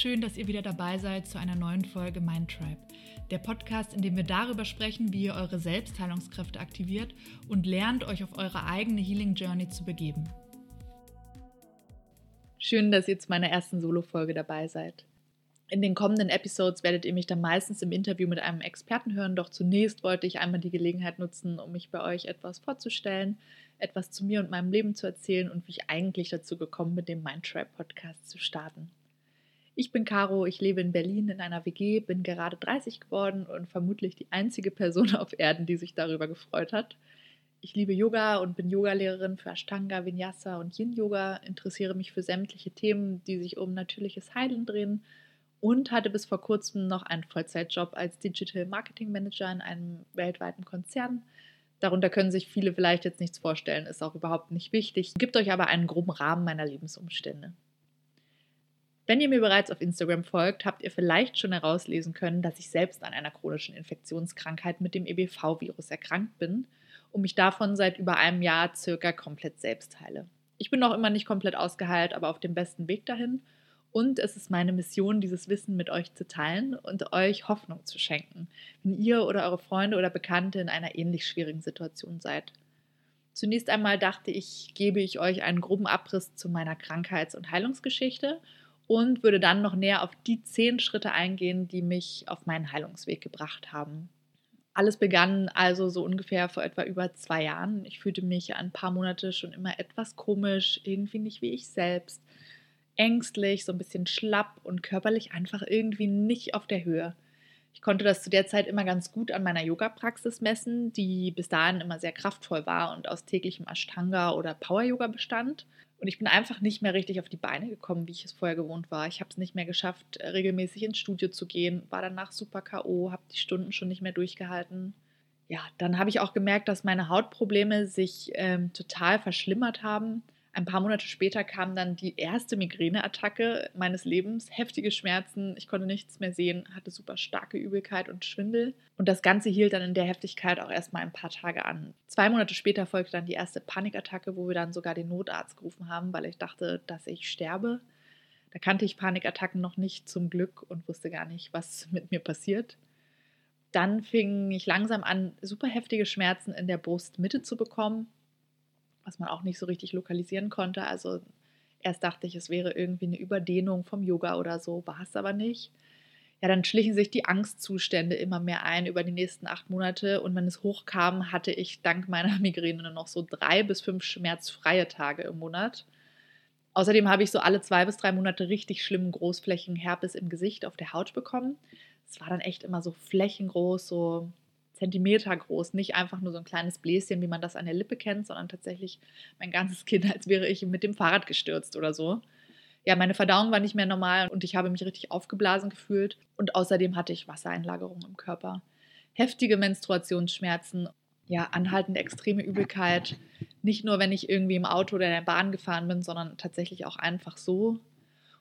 Schön, dass ihr wieder dabei seid zu einer neuen Folge Mind Tribe, der Podcast, in dem wir darüber sprechen, wie ihr eure Selbstheilungskräfte aktiviert und lernt, euch auf eure eigene Healing Journey zu begeben. Schön, dass ihr zu meiner ersten Solo-Folge dabei seid. In den kommenden Episodes werdet ihr mich dann meistens im Interview mit einem Experten hören, doch zunächst wollte ich einmal die Gelegenheit nutzen, um mich bei euch etwas vorzustellen, etwas zu mir und meinem Leben zu erzählen und wie ich eigentlich dazu gekommen bin, den Mind Tribe Podcast zu starten. Ich bin Caro, ich lebe in Berlin in einer WG, bin gerade 30 geworden und vermutlich die einzige Person auf Erden, die sich darüber gefreut hat. Ich liebe Yoga und bin Yogalehrerin für Ashtanga, Vinyasa und Yin Yoga, interessiere mich für sämtliche Themen, die sich um natürliches Heilen drehen und hatte bis vor kurzem noch einen Vollzeitjob als Digital Marketing Manager in einem weltweiten Konzern. Darunter können sich viele vielleicht jetzt nichts vorstellen, ist auch überhaupt nicht wichtig, gibt euch aber einen groben Rahmen meiner Lebensumstände. Wenn ihr mir bereits auf Instagram folgt, habt ihr vielleicht schon herauslesen können, dass ich selbst an einer chronischen Infektionskrankheit mit dem EBV-Virus erkrankt bin und mich davon seit über einem Jahr circa komplett selbst heile. Ich bin noch immer nicht komplett ausgeheilt, aber auf dem besten Weg dahin. Und es ist meine Mission, dieses Wissen mit euch zu teilen und euch Hoffnung zu schenken, wenn ihr oder eure Freunde oder Bekannte in einer ähnlich schwierigen Situation seid. Zunächst einmal dachte ich, gebe ich euch einen groben Abriss zu meiner Krankheits- und Heilungsgeschichte und würde dann noch näher auf die zehn Schritte eingehen, die mich auf meinen Heilungsweg gebracht haben. Alles begann also so ungefähr vor etwa über zwei Jahren. Ich fühlte mich ein paar Monate schon immer etwas komisch, irgendwie nicht wie ich selbst, ängstlich, so ein bisschen schlapp und körperlich einfach irgendwie nicht auf der Höhe. Ich konnte das zu der Zeit immer ganz gut an meiner Yoga-Praxis messen, die bis dahin immer sehr kraftvoll war und aus täglichem Ashtanga oder Power-Yoga bestand. Und ich bin einfach nicht mehr richtig auf die Beine gekommen, wie ich es vorher gewohnt war. Ich habe es nicht mehr geschafft, äh, regelmäßig ins Studio zu gehen, war danach super K.O., habe die Stunden schon nicht mehr durchgehalten. Ja, dann habe ich auch gemerkt, dass meine Hautprobleme sich ähm, total verschlimmert haben ein paar Monate später kam dann die erste Migräneattacke meines Lebens, heftige Schmerzen, ich konnte nichts mehr sehen, hatte super starke Übelkeit und Schwindel. Und das Ganze hielt dann in der Heftigkeit auch erstmal ein paar Tage an. Zwei Monate später folgte dann die erste Panikattacke, wo wir dann sogar den Notarzt gerufen haben, weil ich dachte, dass ich sterbe. Da kannte ich Panikattacken noch nicht zum Glück und wusste gar nicht, was mit mir passiert. Dann fing ich langsam an, super heftige Schmerzen in der Brustmitte zu bekommen was man auch nicht so richtig lokalisieren konnte. Also erst dachte ich, es wäre irgendwie eine Überdehnung vom Yoga oder so, war es aber nicht. Ja, dann schlichen sich die Angstzustände immer mehr ein über die nächsten acht Monate und wenn es hochkam, hatte ich dank meiner Migräne nur noch so drei bis fünf schmerzfreie Tage im Monat. Außerdem habe ich so alle zwei bis drei Monate richtig schlimmen Großflächenherpes im Gesicht auf der Haut bekommen. Es war dann echt immer so flächengroß, so Zentimeter groß, nicht einfach nur so ein kleines Bläschen, wie man das an der Lippe kennt, sondern tatsächlich mein ganzes Kind, als wäre ich mit dem Fahrrad gestürzt oder so. Ja, meine Verdauung war nicht mehr normal und ich habe mich richtig aufgeblasen gefühlt und außerdem hatte ich Wassereinlagerung im Körper. Heftige Menstruationsschmerzen, ja, anhaltende extreme Übelkeit. Nicht nur, wenn ich irgendwie im Auto oder in der Bahn gefahren bin, sondern tatsächlich auch einfach so.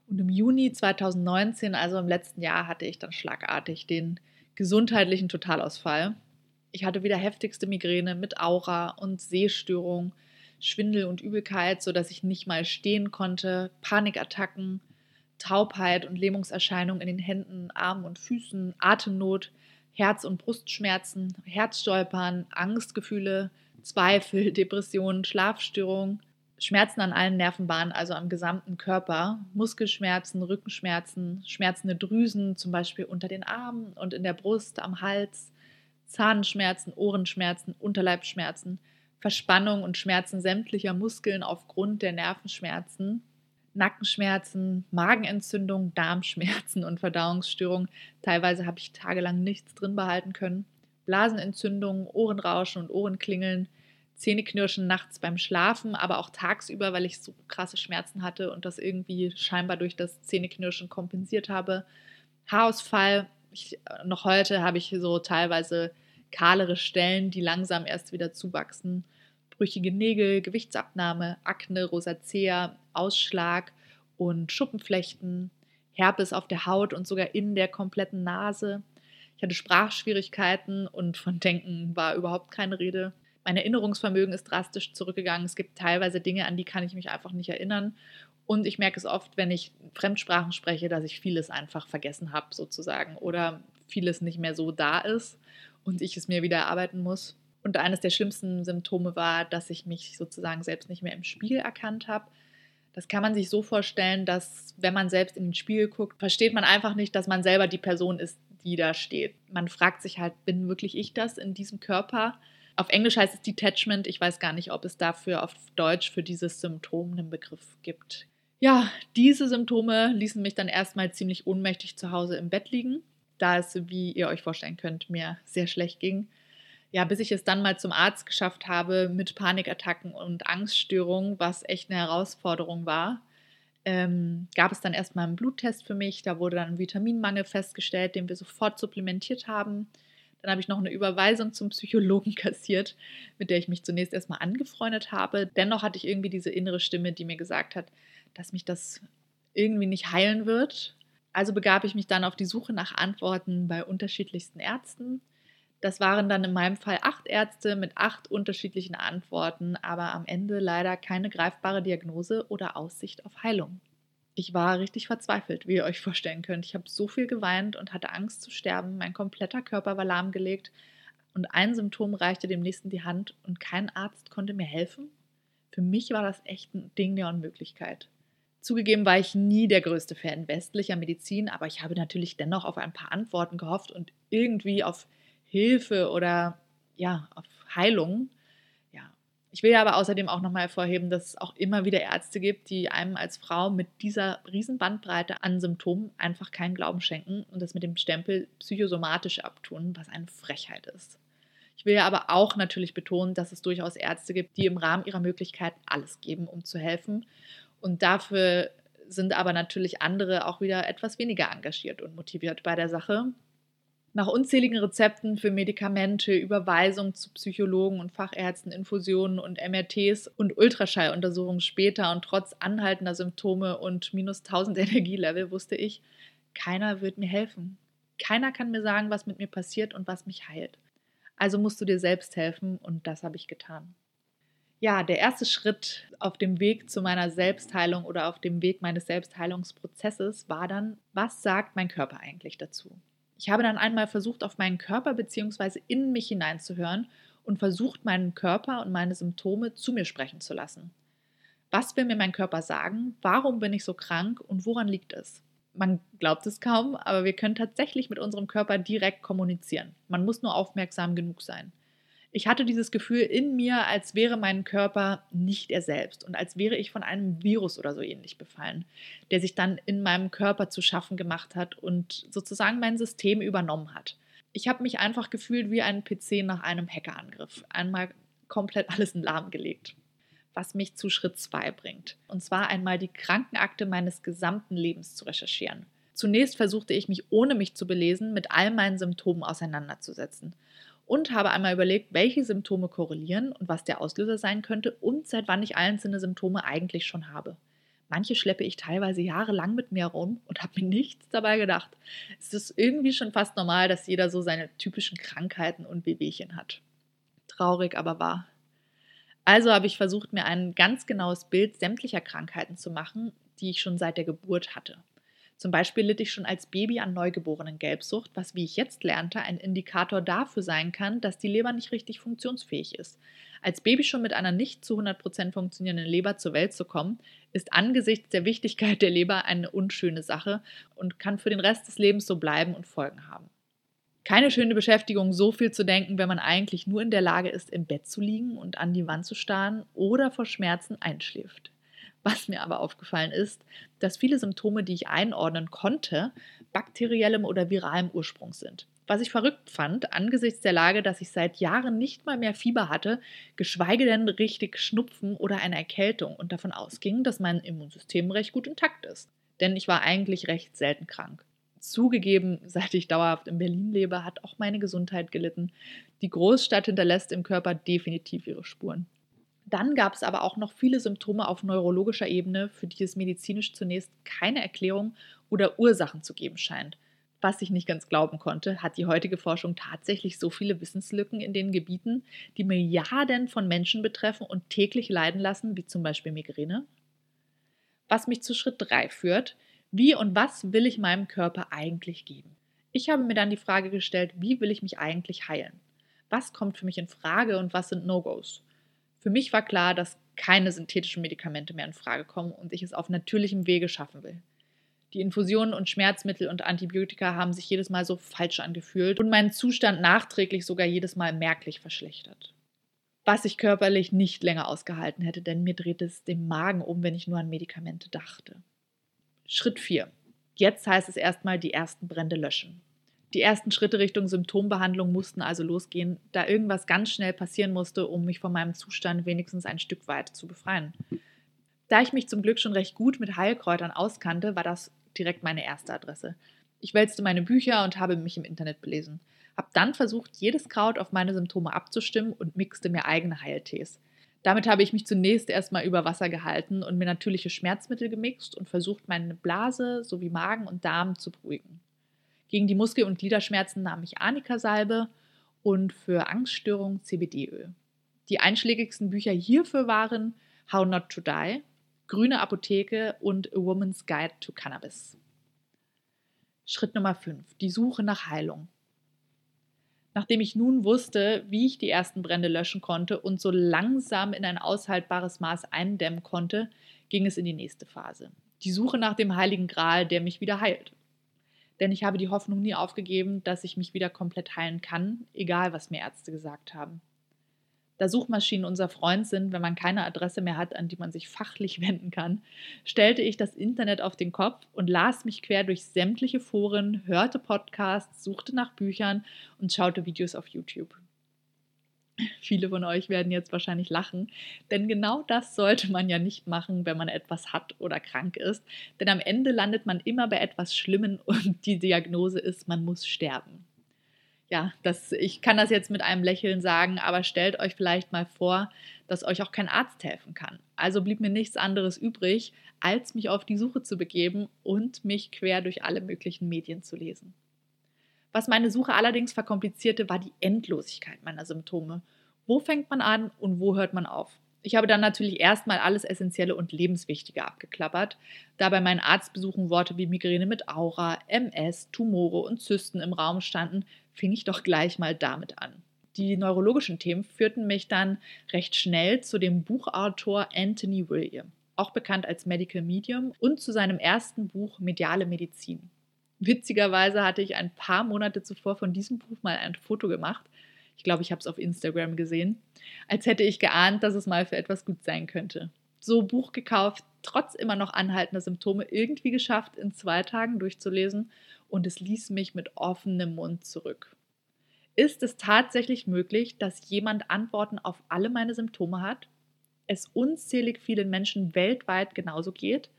Und im Juni 2019, also im letzten Jahr, hatte ich dann schlagartig den gesundheitlichen Totalausfall. Ich hatte wieder heftigste Migräne mit Aura und Sehstörung, Schwindel und Übelkeit, sodass ich nicht mal stehen konnte, Panikattacken, Taubheit und Lähmungserscheinungen in den Händen, Armen und Füßen, Atemnot, Herz- und Brustschmerzen, Herzstolpern, Angstgefühle, Zweifel, Depressionen, Schlafstörungen, Schmerzen an allen Nervenbahnen, also am gesamten Körper, Muskelschmerzen, Rückenschmerzen, schmerzende Drüsen, zum Beispiel unter den Armen und in der Brust, am Hals, Zahnschmerzen, Ohrenschmerzen, Unterleibsschmerzen, Verspannung und Schmerzen sämtlicher Muskeln aufgrund der Nervenschmerzen, Nackenschmerzen, Magenentzündung, Darmschmerzen und Verdauungsstörungen. Teilweise habe ich tagelang nichts drin behalten können. Blasenentzündungen, Ohrenrauschen und Ohrenklingeln, Zähneknirschen nachts beim Schlafen, aber auch tagsüber, weil ich so krasse Schmerzen hatte und das irgendwie scheinbar durch das Zähneknirschen kompensiert habe. Haarausfall, ich, noch heute habe ich so teilweise kahlere Stellen, die langsam erst wieder zuwachsen. Brüchige Nägel, Gewichtsabnahme, Akne, Rosacea, Ausschlag und Schuppenflechten, Herpes auf der Haut und sogar in der kompletten Nase. Ich hatte Sprachschwierigkeiten und von Denken war überhaupt keine Rede. Mein Erinnerungsvermögen ist drastisch zurückgegangen. Es gibt teilweise Dinge, an die kann ich mich einfach nicht erinnern. Und ich merke es oft, wenn ich Fremdsprachen spreche, dass ich vieles einfach vergessen habe, sozusagen, oder vieles nicht mehr so da ist und ich es mir wieder erarbeiten muss. Und eines der schlimmsten Symptome war, dass ich mich sozusagen selbst nicht mehr im Spiegel erkannt habe. Das kann man sich so vorstellen, dass wenn man selbst in den Spiegel guckt, versteht man einfach nicht, dass man selber die Person ist, die da steht. Man fragt sich halt, bin wirklich ich das in diesem Körper? Auf Englisch heißt es Detachment. Ich weiß gar nicht, ob es dafür auf Deutsch für dieses Symptom einen Begriff gibt. Ja, diese Symptome ließen mich dann erstmal ziemlich ohnmächtig zu Hause im Bett liegen, da es, wie ihr euch vorstellen könnt, mir sehr schlecht ging. Ja, bis ich es dann mal zum Arzt geschafft habe mit Panikattacken und Angststörungen, was echt eine Herausforderung war, ähm, gab es dann erstmal einen Bluttest für mich. Da wurde dann ein Vitaminmangel festgestellt, den wir sofort supplementiert haben. Dann habe ich noch eine Überweisung zum Psychologen kassiert, mit der ich mich zunächst erstmal angefreundet habe. Dennoch hatte ich irgendwie diese innere Stimme, die mir gesagt hat, dass mich das irgendwie nicht heilen wird. Also begab ich mich dann auf die Suche nach Antworten bei unterschiedlichsten Ärzten. Das waren dann in meinem Fall acht Ärzte mit acht unterschiedlichen Antworten, aber am Ende leider keine greifbare Diagnose oder Aussicht auf Heilung. Ich war richtig verzweifelt, wie ihr euch vorstellen könnt. Ich habe so viel geweint und hatte Angst zu sterben. Mein kompletter Körper war lahmgelegt und ein Symptom reichte dem nächsten die Hand und kein Arzt konnte mir helfen. Für mich war das echt ein Ding der Unmöglichkeit. Zugegeben war ich nie der größte Fan westlicher Medizin, aber ich habe natürlich dennoch auf ein paar Antworten gehofft und irgendwie auf Hilfe oder ja, auf Heilung. Ja. Ich will aber außerdem auch nochmal hervorheben, dass es auch immer wieder Ärzte gibt, die einem als Frau mit dieser riesen Bandbreite an Symptomen einfach keinen Glauben schenken und das mit dem Stempel psychosomatisch abtun, was eine Frechheit ist. Ich will ja aber auch natürlich betonen, dass es durchaus Ärzte gibt, die im Rahmen ihrer Möglichkeiten alles geben, um zu helfen und dafür sind aber natürlich andere auch wieder etwas weniger engagiert und motiviert bei der Sache. Nach unzähligen Rezepten für Medikamente, Überweisungen zu Psychologen und Fachärzten, Infusionen und MRTs und Ultraschalluntersuchungen später und trotz anhaltender Symptome und minus 1000 Energielevel wusste ich, keiner wird mir helfen. Keiner kann mir sagen, was mit mir passiert und was mich heilt. Also musst du dir selbst helfen und das habe ich getan ja, der erste Schritt auf dem Weg zu meiner Selbstheilung oder auf dem Weg meines Selbstheilungsprozesses war dann, was sagt mein Körper eigentlich dazu? Ich habe dann einmal versucht, auf meinen Körper bzw. in mich hineinzuhören und versucht, meinen Körper und meine Symptome zu mir sprechen zu lassen. Was will mir mein Körper sagen? Warum bin ich so krank und woran liegt es? Man glaubt es kaum, aber wir können tatsächlich mit unserem Körper direkt kommunizieren. Man muss nur aufmerksam genug sein. Ich hatte dieses Gefühl in mir, als wäre mein Körper nicht er selbst und als wäre ich von einem Virus oder so ähnlich befallen, der sich dann in meinem Körper zu schaffen gemacht hat und sozusagen mein System übernommen hat. Ich habe mich einfach gefühlt wie ein PC nach einem Hackerangriff. Einmal komplett alles in Lahm gelegt. Was mich zu Schritt 2 bringt. Und zwar einmal die Krankenakte meines gesamten Lebens zu recherchieren. Zunächst versuchte ich mich, ohne mich zu belesen, mit all meinen Symptomen auseinanderzusetzen und habe einmal überlegt, welche Symptome korrelieren und was der Auslöser sein könnte und seit wann ich einzelne Symptome eigentlich schon habe. Manche schleppe ich teilweise jahrelang mit mir rum und habe mir nichts dabei gedacht. Es ist irgendwie schon fast normal, dass jeder so seine typischen Krankheiten und Wehwehchen hat. Traurig, aber wahr. Also habe ich versucht, mir ein ganz genaues Bild sämtlicher Krankheiten zu machen, die ich schon seit der Geburt hatte. Zum Beispiel litt ich schon als Baby an neugeborenen Gelbsucht, was, wie ich jetzt lernte, ein Indikator dafür sein kann, dass die Leber nicht richtig funktionsfähig ist. Als Baby schon mit einer nicht zu 100% funktionierenden Leber zur Welt zu kommen, ist angesichts der Wichtigkeit der Leber eine unschöne Sache und kann für den Rest des Lebens so bleiben und Folgen haben. Keine schöne Beschäftigung, so viel zu denken, wenn man eigentlich nur in der Lage ist, im Bett zu liegen und an die Wand zu starren oder vor Schmerzen einschläft. Was mir aber aufgefallen ist, dass viele Symptome, die ich einordnen konnte, bakteriellem oder viralem Ursprung sind. Was ich verrückt fand, angesichts der Lage, dass ich seit Jahren nicht mal mehr Fieber hatte, geschweige denn richtig Schnupfen oder eine Erkältung und davon ausging, dass mein Immunsystem recht gut intakt ist. Denn ich war eigentlich recht selten krank. Zugegeben, seit ich dauerhaft in Berlin lebe, hat auch meine Gesundheit gelitten. Die Großstadt hinterlässt im Körper definitiv ihre Spuren. Dann gab es aber auch noch viele Symptome auf neurologischer Ebene, für die es medizinisch zunächst keine Erklärung oder Ursachen zu geben scheint. Was ich nicht ganz glauben konnte, hat die heutige Forschung tatsächlich so viele Wissenslücken in den Gebieten, die Milliarden von Menschen betreffen und täglich leiden lassen, wie zum Beispiel Migräne? Was mich zu Schritt 3 führt, wie und was will ich meinem Körper eigentlich geben? Ich habe mir dann die Frage gestellt, wie will ich mich eigentlich heilen? Was kommt für mich in Frage und was sind No-Gos? Für mich war klar, dass keine synthetischen Medikamente mehr in Frage kommen und ich es auf natürlichem Wege schaffen will. Die Infusionen und Schmerzmittel und Antibiotika haben sich jedes Mal so falsch angefühlt und meinen Zustand nachträglich sogar jedes Mal merklich verschlechtert. Was ich körperlich nicht länger ausgehalten hätte, denn mir drehte es den Magen um, wenn ich nur an Medikamente dachte. Schritt 4. Jetzt heißt es erstmal die ersten Brände löschen. Die ersten Schritte Richtung Symptombehandlung mussten also losgehen, da irgendwas ganz schnell passieren musste, um mich von meinem Zustand wenigstens ein Stück weit zu befreien. Da ich mich zum Glück schon recht gut mit Heilkräutern auskannte, war das direkt meine erste Adresse. Ich wälzte meine Bücher und habe mich im Internet belesen. Hab dann versucht, jedes Kraut auf meine Symptome abzustimmen und mixte mir eigene Heiltees. Damit habe ich mich zunächst erstmal über Wasser gehalten und mir natürliche Schmerzmittel gemixt und versucht, meine Blase sowie Magen und Darm zu beruhigen. Gegen die Muskel- und Gliederschmerzen nahm ich Arnika-Salbe und für Angststörungen CBD-Öl. Die einschlägigsten Bücher hierfür waren How Not to Die, Grüne Apotheke und A Woman's Guide to Cannabis. Schritt Nummer 5. Die Suche nach Heilung. Nachdem ich nun wusste, wie ich die ersten Brände löschen konnte und so langsam in ein aushaltbares Maß eindämmen konnte, ging es in die nächste Phase. Die Suche nach dem heiligen Gral, der mich wieder heilt. Denn ich habe die Hoffnung nie aufgegeben, dass ich mich wieder komplett heilen kann, egal was mir Ärzte gesagt haben da Suchmaschinen unser Freund sind, wenn man keine Adresse mehr hat, an die man sich fachlich wenden kann, stellte ich das Internet auf den Kopf und las mich quer durch sämtliche Foren, hörte Podcasts, suchte nach Büchern und schaute Videos auf YouTube. Viele von euch werden jetzt wahrscheinlich lachen, denn genau das sollte man ja nicht machen, wenn man etwas hat oder krank ist, denn am Ende landet man immer bei etwas Schlimmen und die Diagnose ist, man muss sterben ja, das, ich kann das jetzt mit einem Lächeln sagen, aber stellt euch vielleicht mal vor, dass euch auch kein Arzt helfen kann. Also blieb mir nichts anderes übrig, als mich auf die Suche zu begeben und mich quer durch alle möglichen Medien zu lesen. Was meine Suche allerdings verkomplizierte, war die Endlosigkeit meiner Symptome. Wo fängt man an und wo hört man auf? Ich habe dann natürlich erstmal alles Essentielle und Lebenswichtige abgeklappert, da bei meinen Arztbesuchen Worte wie Migräne mit Aura, MS, Tumore und Zysten im Raum standen, fing ich doch gleich mal damit an. Die neurologischen Themen führten mich dann recht schnell zu dem Buchautor Anthony William, auch bekannt als Medical Medium, und zu seinem ersten Buch Mediale Medizin. Witzigerweise hatte ich ein paar Monate zuvor von diesem Buch mal ein Foto gemacht. Ich glaube, ich habe es auf Instagram gesehen, als hätte ich geahnt, dass es mal für etwas gut sein könnte. So Buch gekauft, trotz immer noch anhaltender Symptome irgendwie geschafft, in zwei Tagen durchzulesen und es ließ mich mit offenem Mund zurück. Ist es tatsächlich möglich, dass jemand Antworten auf alle meine Symptome hat? Es unzählig vielen Menschen weltweit genauso geht?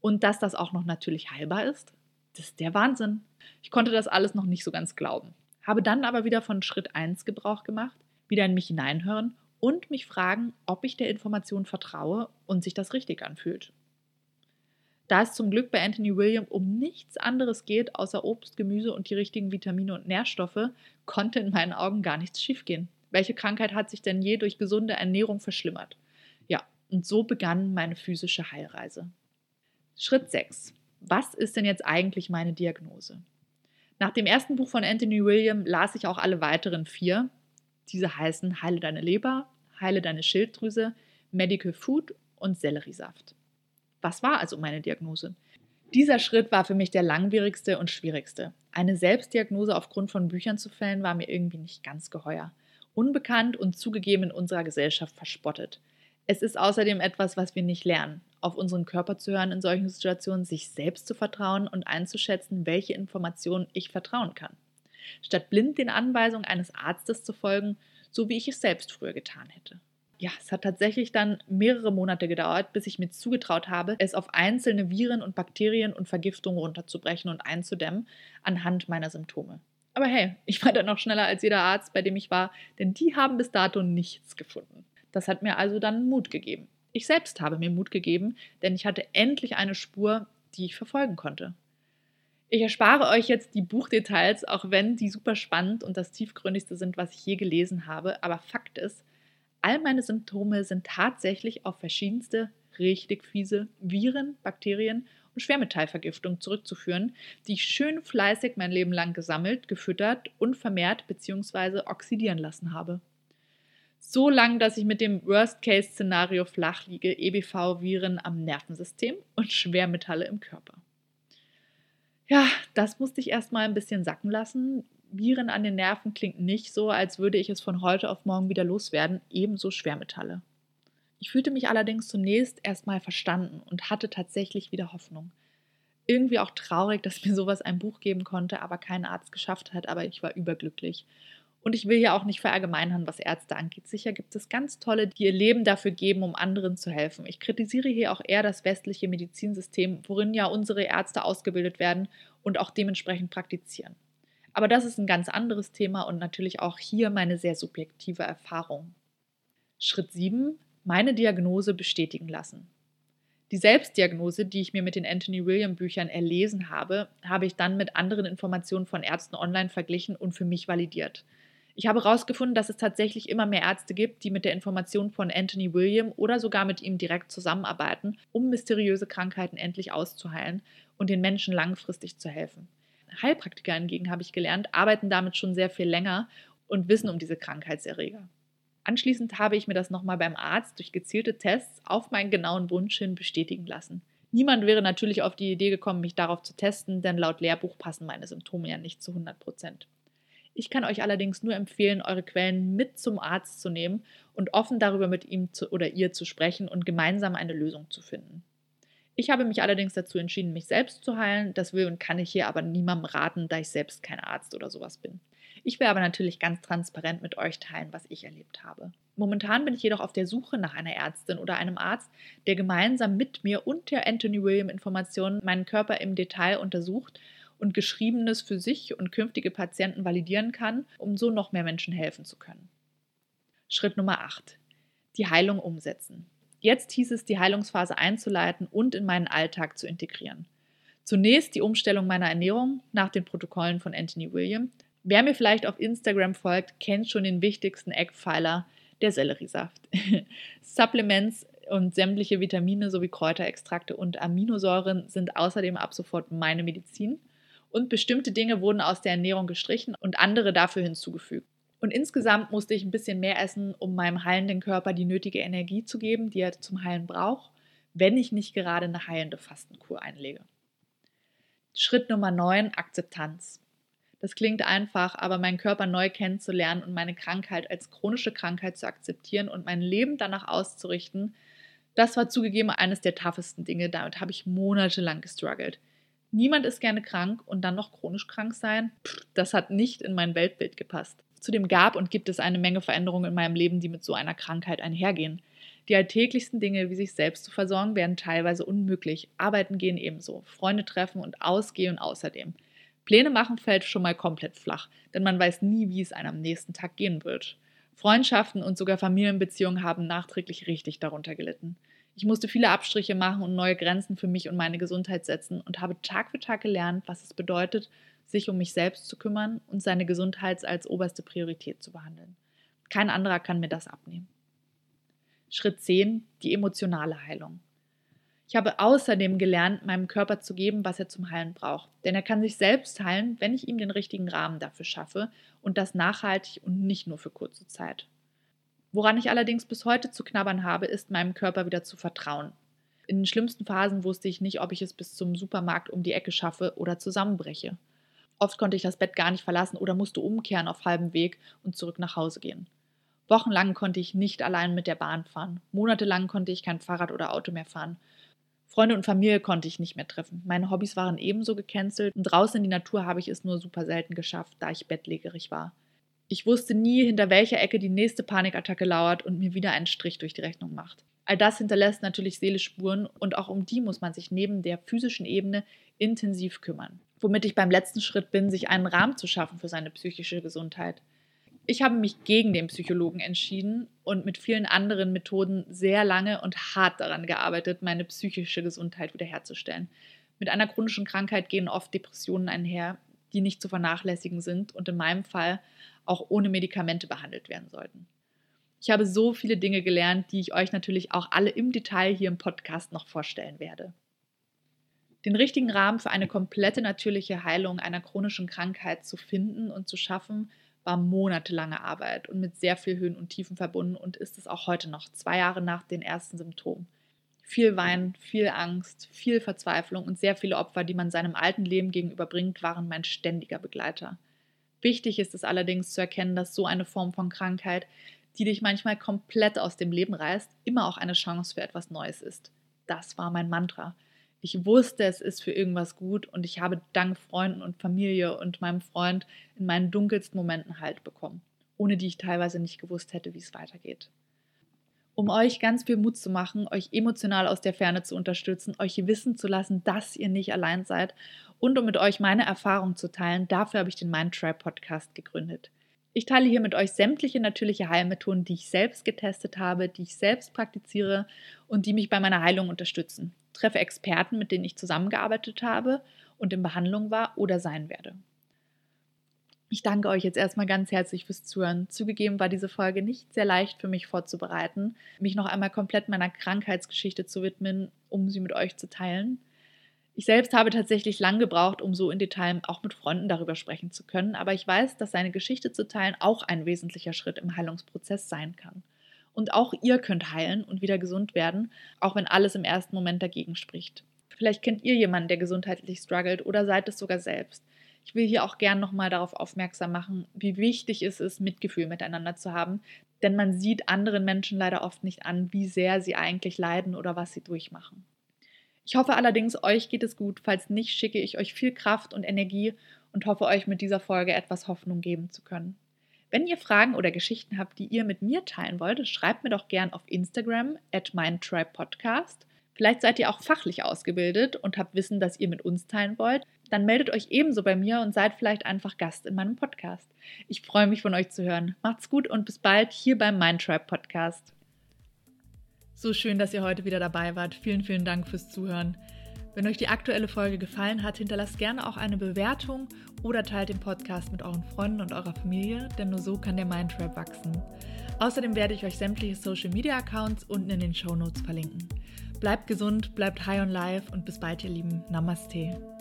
Und dass das auch noch natürlich heilbar ist? Das ist der Wahnsinn. Ich konnte das alles noch nicht so ganz glauben. Habe dann aber wieder von Schritt 1 Gebrauch gemacht, wieder in mich hineinhören und mich fragen, ob ich der Information vertraue und sich das richtig anfühlt. Da es zum Glück bei Anthony William um nichts anderes geht, außer Obst, Gemüse und die richtigen Vitamine und Nährstoffe, konnte in meinen Augen gar nichts schiefgehen. Welche Krankheit hat sich denn je durch gesunde Ernährung verschlimmert? Ja, und so begann meine physische Heilreise. Schritt 6. Was ist denn jetzt eigentlich meine Diagnose? Nach dem ersten Buch von Anthony William las ich auch alle weiteren vier. Diese heißen Heile deine Leber, Heile deine Schilddrüse, Medical Food und Selleriesaft. Was war also meine Diagnose? Dieser Schritt war für mich der langwierigste und schwierigste. Eine Selbstdiagnose aufgrund von Büchern zu fällen, war mir irgendwie nicht ganz geheuer. Unbekannt und zugegeben in unserer Gesellschaft verspottet. Es ist außerdem etwas, was wir nicht lernen. Auf unseren Körper zu hören in solchen Situationen, sich selbst zu vertrauen und einzuschätzen, welche Informationen ich vertrauen kann. Statt blind den Anweisungen eines Arztes zu folgen, so wie ich es selbst früher getan hätte ja, es hat tatsächlich dann mehrere Monate gedauert, bis ich mir zugetraut habe, es auf einzelne Viren und Bakterien und Vergiftungen runterzubrechen und einzudämmen anhand meiner Symptome. Aber hey, ich war dann noch schneller als jeder Arzt, bei dem ich war, denn die haben bis dato nichts gefunden. Das hat mir also dann Mut gegeben. Ich selbst habe mir Mut gegeben, denn ich hatte endlich eine Spur, die ich verfolgen konnte. Ich erspare euch jetzt die Buchdetails, auch wenn die super spannend und das tiefgründigste sind, was ich je gelesen habe. Aber Fakt ist, all meine Symptome sind tatsächlich auf verschiedenste richtig fiese Viren, Bakterien und Schwermetallvergiftung zurückzuführen, die ich schön fleißig mein Leben lang gesammelt, gefüttert und vermehrt bzw. oxidieren lassen habe. So lang, dass ich mit dem Worst-Case-Szenario flach liege, EBV-Viren am Nervensystem und Schwermetalle im Körper. Ja, das musste ich erstmal ein bisschen sacken lassen. Viren an den Nerven klingt nicht so, als würde ich es von heute auf morgen wieder loswerden, ebenso Schwermetalle. Ich fühlte mich allerdings zunächst erstmal verstanden und hatte tatsächlich wieder Hoffnung. Irgendwie auch traurig, dass mir sowas ein Buch geben konnte, aber kein Arzt geschafft hat, aber ich war überglücklich. Und ich will hier auch nicht verallgemeinern, was Ärzte angeht. Sicher gibt es ganz tolle, die ihr Leben dafür geben, um anderen zu helfen. Ich kritisiere hier auch eher das westliche Medizinsystem, worin ja unsere Ärzte ausgebildet werden und auch dementsprechend praktizieren. Aber das ist ein ganz anderes Thema und natürlich auch hier meine sehr subjektive Erfahrung. Schritt 7 meine Diagnose bestätigen lassen. Die Selbstdiagnose, die ich mir mit den Anthony William Büchern erlesen habe, habe ich dann mit anderen Informationen von Ärzten online verglichen und für mich validiert. Ich habe herausgefunden, dass es tatsächlich immer mehr Ärzte gibt, die mit der Information von Anthony William oder sogar mit ihm direkt zusammenarbeiten, um mysteriöse Krankheiten endlich auszuheilen und den Menschen langfristig zu helfen. Heilpraktiker hingegen, habe ich gelernt, arbeiten damit schon sehr viel länger und wissen um diese Krankheitserreger. Anschließend habe ich mir das nochmal beim Arzt durch gezielte Tests auf meinen genauen Wunsch hin bestätigen lassen. Niemand wäre natürlich auf die Idee gekommen, mich darauf zu testen, denn laut Lehrbuch passen meine Symptome ja nicht zu 100 Prozent. Ich kann euch allerdings nur empfehlen, eure Quellen mit zum Arzt zu nehmen und offen darüber mit ihm zu, oder ihr zu sprechen und gemeinsam eine Lösung zu finden. Ich habe mich allerdings dazu entschieden, mich selbst zu heilen. Das will und kann ich hier aber niemandem raten, da ich selbst kein Arzt oder sowas bin. Ich will aber natürlich ganz transparent mit euch teilen, was ich erlebt habe. Momentan bin ich jedoch auf der Suche nach einer Ärztin oder einem Arzt, der gemeinsam mit mir und der Anthony William Informationen meinen Körper im Detail untersucht und Geschriebenes für sich und künftige Patienten validieren kann, um so noch mehr Menschen helfen zu können. Schritt Nummer 8. Die Heilung umsetzen. Jetzt hieß es, die Heilungsphase einzuleiten und in meinen Alltag zu integrieren. Zunächst die Umstellung meiner Ernährung nach den Protokollen von Anthony William, Wer mir vielleicht auf Instagram folgt, kennt schon den wichtigsten Eckpfeiler, der Selleriesaft. Supplements und sämtliche Vitamine sowie Kräuterextrakte und Aminosäuren sind außerdem ab sofort meine Medizin. Und bestimmte Dinge wurden aus der Ernährung gestrichen und andere dafür hinzugefügt. Und insgesamt musste ich ein bisschen mehr essen, um meinem heilenden Körper die nötige Energie zu geben, die er zum Heilen braucht, wenn ich nicht gerade eine heilende Fastenkur einlege. Schritt Nummer 9, Akzeptanz. Das klingt einfach, aber meinen Körper neu kennenzulernen und meine Krankheit als chronische Krankheit zu akzeptieren und mein Leben danach auszurichten, das war zugegeben eines der toughesten Dinge. Damit habe ich monatelang gestruggelt. Niemand ist gerne krank und dann noch chronisch krank sein, das hat nicht in mein Weltbild gepasst. Zudem gab und gibt es eine Menge Veränderungen in meinem Leben, die mit so einer Krankheit einhergehen. Die alltäglichsten Dinge, wie sich selbst zu versorgen, werden teilweise unmöglich. Arbeiten gehen ebenso. Freunde treffen und ausgehen außerdem. Pläne machen fällt schon mal komplett flach, denn man weiß nie, wie es einem am nächsten Tag gehen wird. Freundschaften und sogar Familienbeziehungen haben nachträglich richtig darunter gelitten. Ich musste viele Abstriche machen und neue Grenzen für mich und meine Gesundheit setzen und habe Tag für Tag gelernt, was es bedeutet, sich um mich selbst zu kümmern und seine Gesundheit als oberste Priorität zu behandeln. Kein anderer kann mir das abnehmen. Schritt 10. Die emotionale Heilung. Ich habe außerdem gelernt, meinem Körper zu geben, was er zum Heilen braucht. Denn er kann sich selbst heilen, wenn ich ihm den richtigen Rahmen dafür schaffe und das nachhaltig und nicht nur für kurze Zeit. Woran ich allerdings bis heute zu knabbern habe, ist meinem Körper wieder zu vertrauen. In den schlimmsten Phasen wusste ich nicht, ob ich es bis zum Supermarkt um die Ecke schaffe oder zusammenbreche. Oft konnte ich das Bett gar nicht verlassen oder musste umkehren auf halbem Weg und zurück nach Hause gehen. Wochenlang konnte ich nicht allein mit der Bahn fahren. Monatelang konnte ich kein Fahrrad oder Auto mehr fahren. Freunde und Familie konnte ich nicht mehr treffen. Meine Hobbys waren ebenso gecancelt und draußen in die Natur habe ich es nur super selten geschafft, da ich bettlägerig war. Ich wusste nie, hinter welcher Ecke die nächste Panikattacke lauert und mir wieder einen Strich durch die Rechnung macht. All das hinterlässt natürlich Seelespuren und auch um die muss man sich neben der physischen Ebene intensiv kümmern. Womit ich beim letzten Schritt bin, sich einen Rahmen zu schaffen für seine psychische Gesundheit. Ich habe mich gegen den Psychologen entschieden und mit vielen anderen Methoden sehr lange und hart daran gearbeitet, meine psychische Gesundheit wiederherzustellen. Mit einer chronischen Krankheit gehen oft Depressionen einher, die nicht zu vernachlässigen sind und in meinem Fall auch ohne Medikamente behandelt werden sollten. Ich habe so viele Dinge gelernt, die ich euch natürlich auch alle im Detail hier im Podcast noch vorstellen werde. Den richtigen Rahmen für eine komplette natürliche Heilung einer chronischen Krankheit zu finden und zu schaffen, war monatelange Arbeit und mit sehr viel Höhen und Tiefen verbunden und ist es auch heute noch, zwei Jahre nach den ersten Symptomen. Viel Wein, viel Angst, viel Verzweiflung und sehr viele Opfer, die man seinem alten Leben gegenüberbringt, waren mein ständiger Begleiter. Wichtig ist es allerdings zu erkennen, dass so eine Form von Krankheit, die dich manchmal komplett aus dem Leben reißt, immer auch eine Chance für etwas Neues ist. Das war mein Mantra. Ich wusste, es ist für irgendwas gut und ich habe dank Freunden und Familie und meinem Freund in meinen dunkelsten Momenten Halt bekommen, ohne die ich teilweise nicht gewusst hätte, wie es weitergeht. Um euch ganz viel Mut zu machen, euch emotional aus der Ferne zu unterstützen, euch wissen zu lassen, dass ihr nicht allein seid und um mit euch meine Erfahrung zu teilen, dafür habe ich den Mindtribe Podcast gegründet. Ich teile hier mit euch sämtliche natürliche Heilmethoden, die ich selbst getestet habe, die ich selbst praktiziere und die mich bei meiner Heilung unterstützen. Treffe Experten, mit denen ich zusammengearbeitet habe und in Behandlung war oder sein werde. Ich danke euch jetzt erstmal ganz herzlich fürs Zuhören. Zugegeben war diese Folge nicht sehr leicht für mich vorzubereiten, mich noch einmal komplett meiner Krankheitsgeschichte zu widmen, um sie mit euch zu teilen. Ich selbst habe tatsächlich lang gebraucht, um so in Detail auch mit Freunden darüber sprechen zu können, aber ich weiß, dass seine Geschichte zu teilen auch ein wesentlicher Schritt im Heilungsprozess sein kann. Und auch ihr könnt heilen und wieder gesund werden, auch wenn alles im ersten Moment dagegen spricht. Vielleicht kennt ihr jemanden, der gesundheitlich struggelt oder seid es sogar selbst. Ich will hier auch gern nochmal darauf aufmerksam machen, wie wichtig es ist, Mitgefühl miteinander zu haben, denn man sieht anderen Menschen leider oft nicht an, wie sehr sie eigentlich leiden oder was sie durchmachen. Ich hoffe allerdings, euch geht es gut. Falls nicht, schicke ich euch viel Kraft und Energie und hoffe, euch mit dieser Folge etwas Hoffnung geben zu können. Wenn ihr Fragen oder Geschichten habt, die ihr mit mir teilen wollt, schreibt mir doch gern auf Instagram at mindtribepodcast. Vielleicht seid ihr auch fachlich ausgebildet und habt Wissen, das ihr mit uns teilen wollt. Dann meldet euch ebenso bei mir und seid vielleicht einfach Gast in meinem Podcast. Ich freue mich von euch zu hören. Macht's gut und bis bald hier beim Mindtribe Podcast. So schön, dass ihr heute wieder dabei wart. Vielen, vielen Dank fürs Zuhören. Wenn euch die aktuelle Folge gefallen hat, hinterlasst gerne auch eine Bewertung oder teilt den Podcast mit euren Freunden und eurer Familie, denn nur so kann der Mindtrap wachsen. Außerdem werde ich euch sämtliche Social Media Accounts unten in den Show Notes verlinken. Bleibt gesund, bleibt high on life und bis bald, ihr Lieben. Namaste.